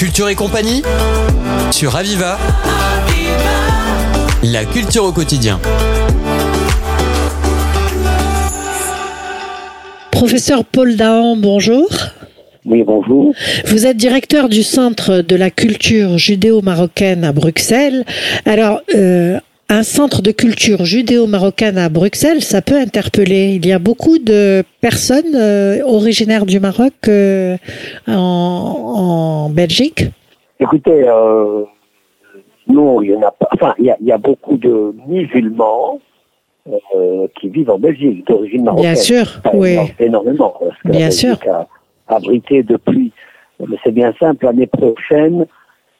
Culture et compagnie sur Aviva. La culture au quotidien. Professeur Paul Dahan, bonjour. Oui, bonjour. Vous êtes directeur du Centre de la culture judéo-marocaine à Bruxelles. Alors, euh, un centre de culture judéo-marocaine à Bruxelles, ça peut interpeller. Il y a beaucoup de personnes euh, originaires du Maroc euh, en, en Belgique. Écoutez, euh, non, il y en a pas. Enfin, il y a, il y a beaucoup de musulmans euh, qui vivent en Belgique, d'origine marocaine. Bien sûr, oui. énormément. Parce que la Bien A, a abrité depuis. Mais c'est bien simple, l'année prochaine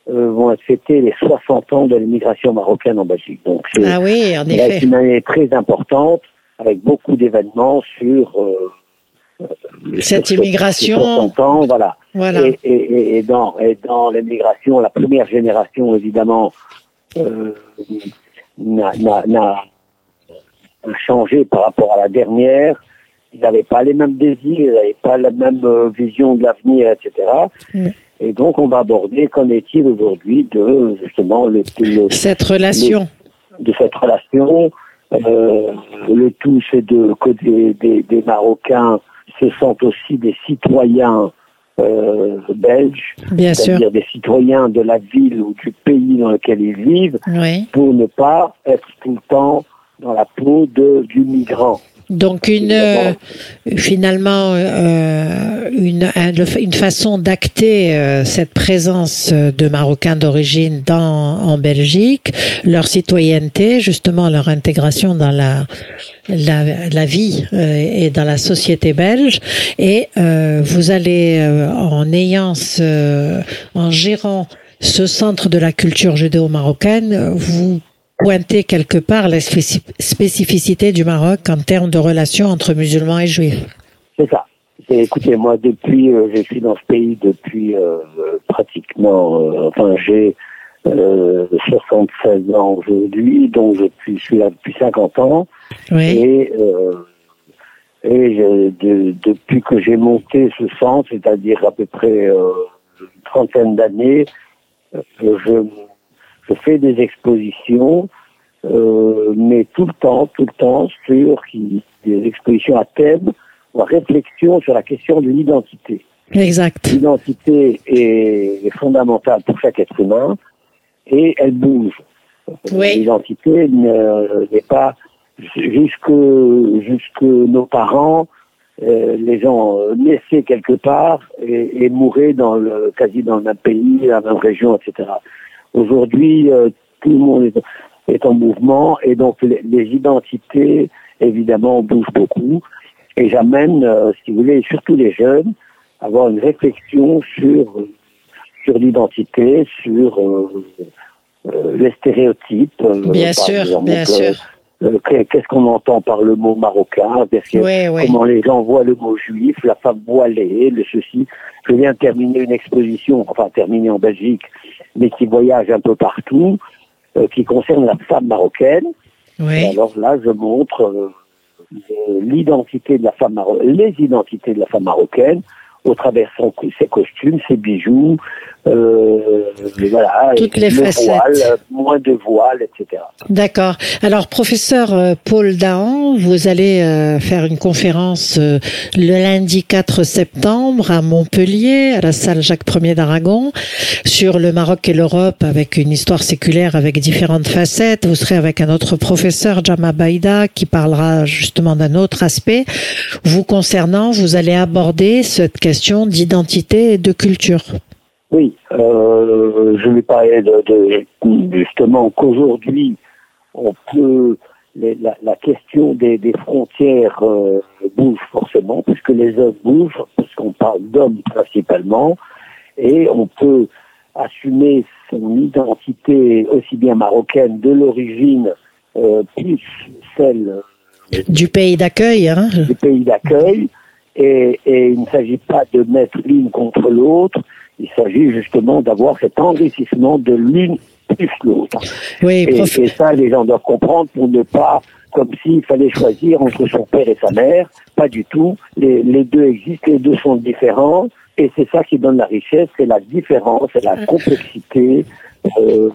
vont être fêtés les 60 ans de l'immigration marocaine en Belgique. Donc, c'est Ah oui, une année très importante avec beaucoup d'événements sur. euh, euh, Cette sur immigration. sur 60 ans, voilà. Voilà. Et, et, et- et dans, et dans l'immigration, la première génération, évidemment, euh, n'a- changé par rapport à la dernière. Ils n'avaient pas les mêmes désirs, ils n'avaient pas la même euh, vision de l'avenir, etc. Mm. Et donc, on va aborder qu'en est-il aujourd'hui de justement le, le- Cette relation. de cette relation. Euh, le tout, c'est de que des, des, des Marocains se sentent aussi des citoyens euh, belges, c'est-à-dire des citoyens de la ville ou du pays dans lequel ils vivent, Oui. pour ne pas être tout le temps dans la peau de, du migrant. Donc une euh, finalement euh, une, une façon d'acter euh, cette présence euh, de Marocains d'origine dans en Belgique, leur citoyenneté, justement leur intégration dans la la, la vie euh, et dans la société belge. Et euh, vous allez euh, en ayant ce, en gérant ce centre de la culture judéo-marocaine, vous pointer quelque part la spécif- spécificité du Maroc en termes de relations entre musulmans et juifs. C'est ça. Écoutez, moi, depuis, euh, je suis dans ce pays depuis euh, euh, pratiquement, euh, enfin, j'ai euh, 76 ans aujourd'hui, donc je suis, là depuis 50 ans. Oui, Et, euh, et je- de- depuis que j'ai monté ce centre, c'est-à-dire à peu près euh, une trentaine d'années, euh, je, je fais des expositions, euh, mais tout le temps, tout le temps, sur des expositions à thème ou à réflexion sur la question de l'identité. exact. L'identité est, fondamentale pour chaque être humain et elle bouge. Oui. L'identité ne- n'est pas jusque jusque nos parents, euh, les gens euh, naissaient quelque part et, et mouraient dans le quasi dans le même pays, la même région, etc. Aujourd'hui, euh, tout le monde est, en mouvement et donc les, les identités évidemment bougent beaucoup. Et j'amène, euh, si vous voulez, surtout les jeunes, à avoir une réflexion sur sur l'identité, sur euh, les stéréotypes. Bien sûr, exemple, bien sûr. Euh, qu'est- Qu'est-ce qu'on entend par le mot marocain? Qu'est-ce que- Oui, oui. Comment les gens voient le mot juif, la femme voilée, le ceci. Je viens de terminer une exposition, enfin terminée en Belgique, mais qui voyage un peu partout, euh, qui concerne la femme marocaine. Et alors là, je montre euh, l'identité de la femme les identités de la femme marocaine au travers son, ses costumes, ses bijoux, voilà, Toutes et les le facettes. voile, euh, moins de voile, etc. d'accord. Alors, professeur euh, Paul Dahan, vous allez euh, faire une conférence euh, le lundi 4 septembre à Montpellier, à la salle Jacques Ier d'Aragon, sur le Maroc et l'Europe avec une histoire séculaire avec différentes facettes. Vous serez avec un autre professeur, Jama Baïda, qui parlera justement d'un autre aspect. Vous concernant, vous allez aborder cette question d'identité et de culture. Oui, euh, je vais parler de, de justement qu'aujourd'hui on peut les- la, la question des, des frontières euh, bouge forcément puisque les hommes bougent parce qu'on parle d'hommes principalement et on peut assumer son identité aussi bien marocaine de l'origine euh, plus celle Du pays d'accueil, hein. du pays d'accueil et, et il ne s'agit pas de mettre l'une contre l'autre, il s'agit justement d'avoir cet enrichissement de l'une plus l'autre. Oui, Et, prof- et ça, les gens doivent comprendre pour ne pas, comme s'il fallait choisir entre son père et sa mère, pas du tout. Les, les deux existent, les deux sont différents Et c'est ça qui donne la richesse, c'est la différence, c'est la complexité euh,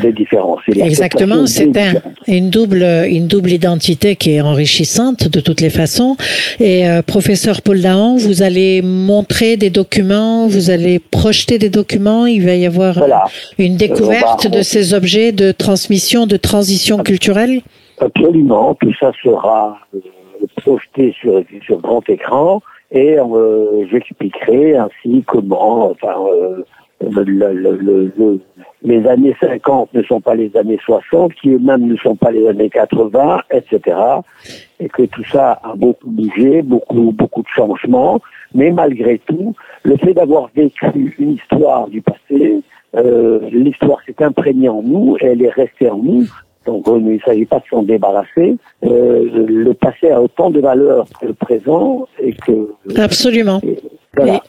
des différences. Exactement, c'est un, une double une double identité qui est enrichissante de toutes les façons. Et euh, professeur Paul Dahan, vous allez montrer des documents, vous allez projeter des documents. Il va y avoir Voilà. une découverte Euh, va- de ces objets de transmission, de transition culturelle? Absolument, tout ça sera euh, projeté sur, sur grand écran et euh, j'expliquerai ainsi comment, enfin, euh, le- le- le- les années 50 ne sont pas les années 60, qui eux-mêmes ne sont pas les années 80, etc. Et que tout ça a beaucoup bougé, beaucoup, beaucoup de changements, mais malgré tout, le fait d'avoir vécu une histoire du passé, euh, l'histoire s'est imprégnée en nous et elle est restée en nous. Donc euh, il ne s'agit pas de s'en débarrasser. Euh, le passé a autant de valeur que le présent et que Absolument. voilà.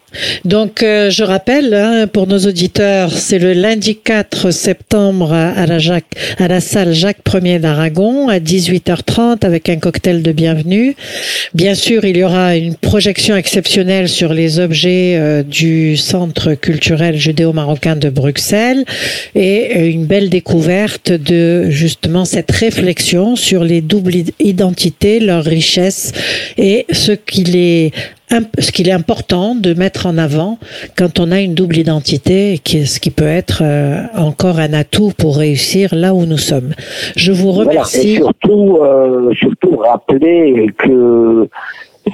Donc, euh, je rappelle hein, pour nos auditeurs, c'est le lundi 4 septembre à la, salle Jacques Ier d'Aragon à 18h30 avec un cocktail de bienvenue. Bien sûr, il y aura une projection exceptionnelle sur les objets euh, du Centre culturel judéo-marocain de Bruxelles et euh, une belle découverte de justement cette réflexion sur les doubles id- identités, leur richesse et ce qu'il est est important de mettre en avant quand on a une double identité, qui est- ce qui peut être euh, encore un atout pour réussir là où nous sommes. Je vous Voilà. Et remercie. surtout, euh, surtout rappeler que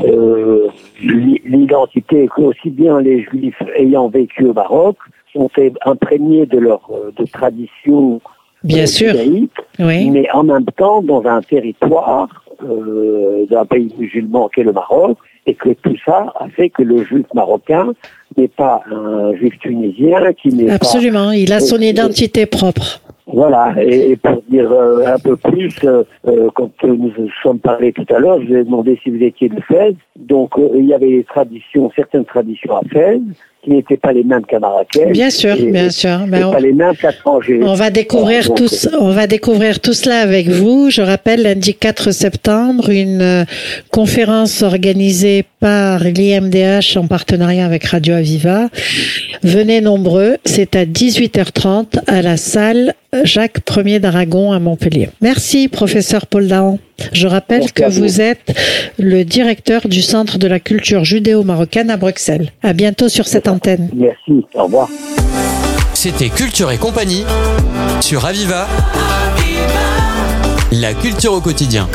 euh, l'i- l'identité, que aussi bien les Juifs ayant vécu au Maroc sont imprégnés de leur de tradition Bien sûr. judaïque, Oui. mais en même temps dans un territoire euh, d'un pays musulman qu'est le Maroc, et que tout ça a fait que le juif marocain n'est pas un juif tunisien, qui n'est pas Absolument. Il a son Euh, identité propre. voilà, et, et pour dire euh, un peu plus, euh, quand nous nous sommes parlé tout à l'heure, je vous ai demandé si vous étiez de Fès. Donc euh, il y avait des traditions, certaines traditions à Fès, qui n'étaient pas les mêmes qu'à Marrakech. Bien sûr, et- bien sûr. et Mais on- pas les mêmes qu'à Tanger. On va découvrir Voilà, donc, tous, on va découvrir tout cela avec vous. Je rappelle lundi 4 septembre une euh, conférence organisée par l'IMDH en partenariat avec Radio Aviva. Venez nombreux, c'est à 18h30 à la salle Jacques Ier d'Aragon à Montpellier. Merci professeur Paul Dahan. Je rappelle Merci que vous êtes le directeur du Centre de la culture judéo-marocaine à Bruxelles. À bientôt sur cette antenne. Merci, au revoir. C'était Culture et compagnie sur Aviva. La culture au quotidien.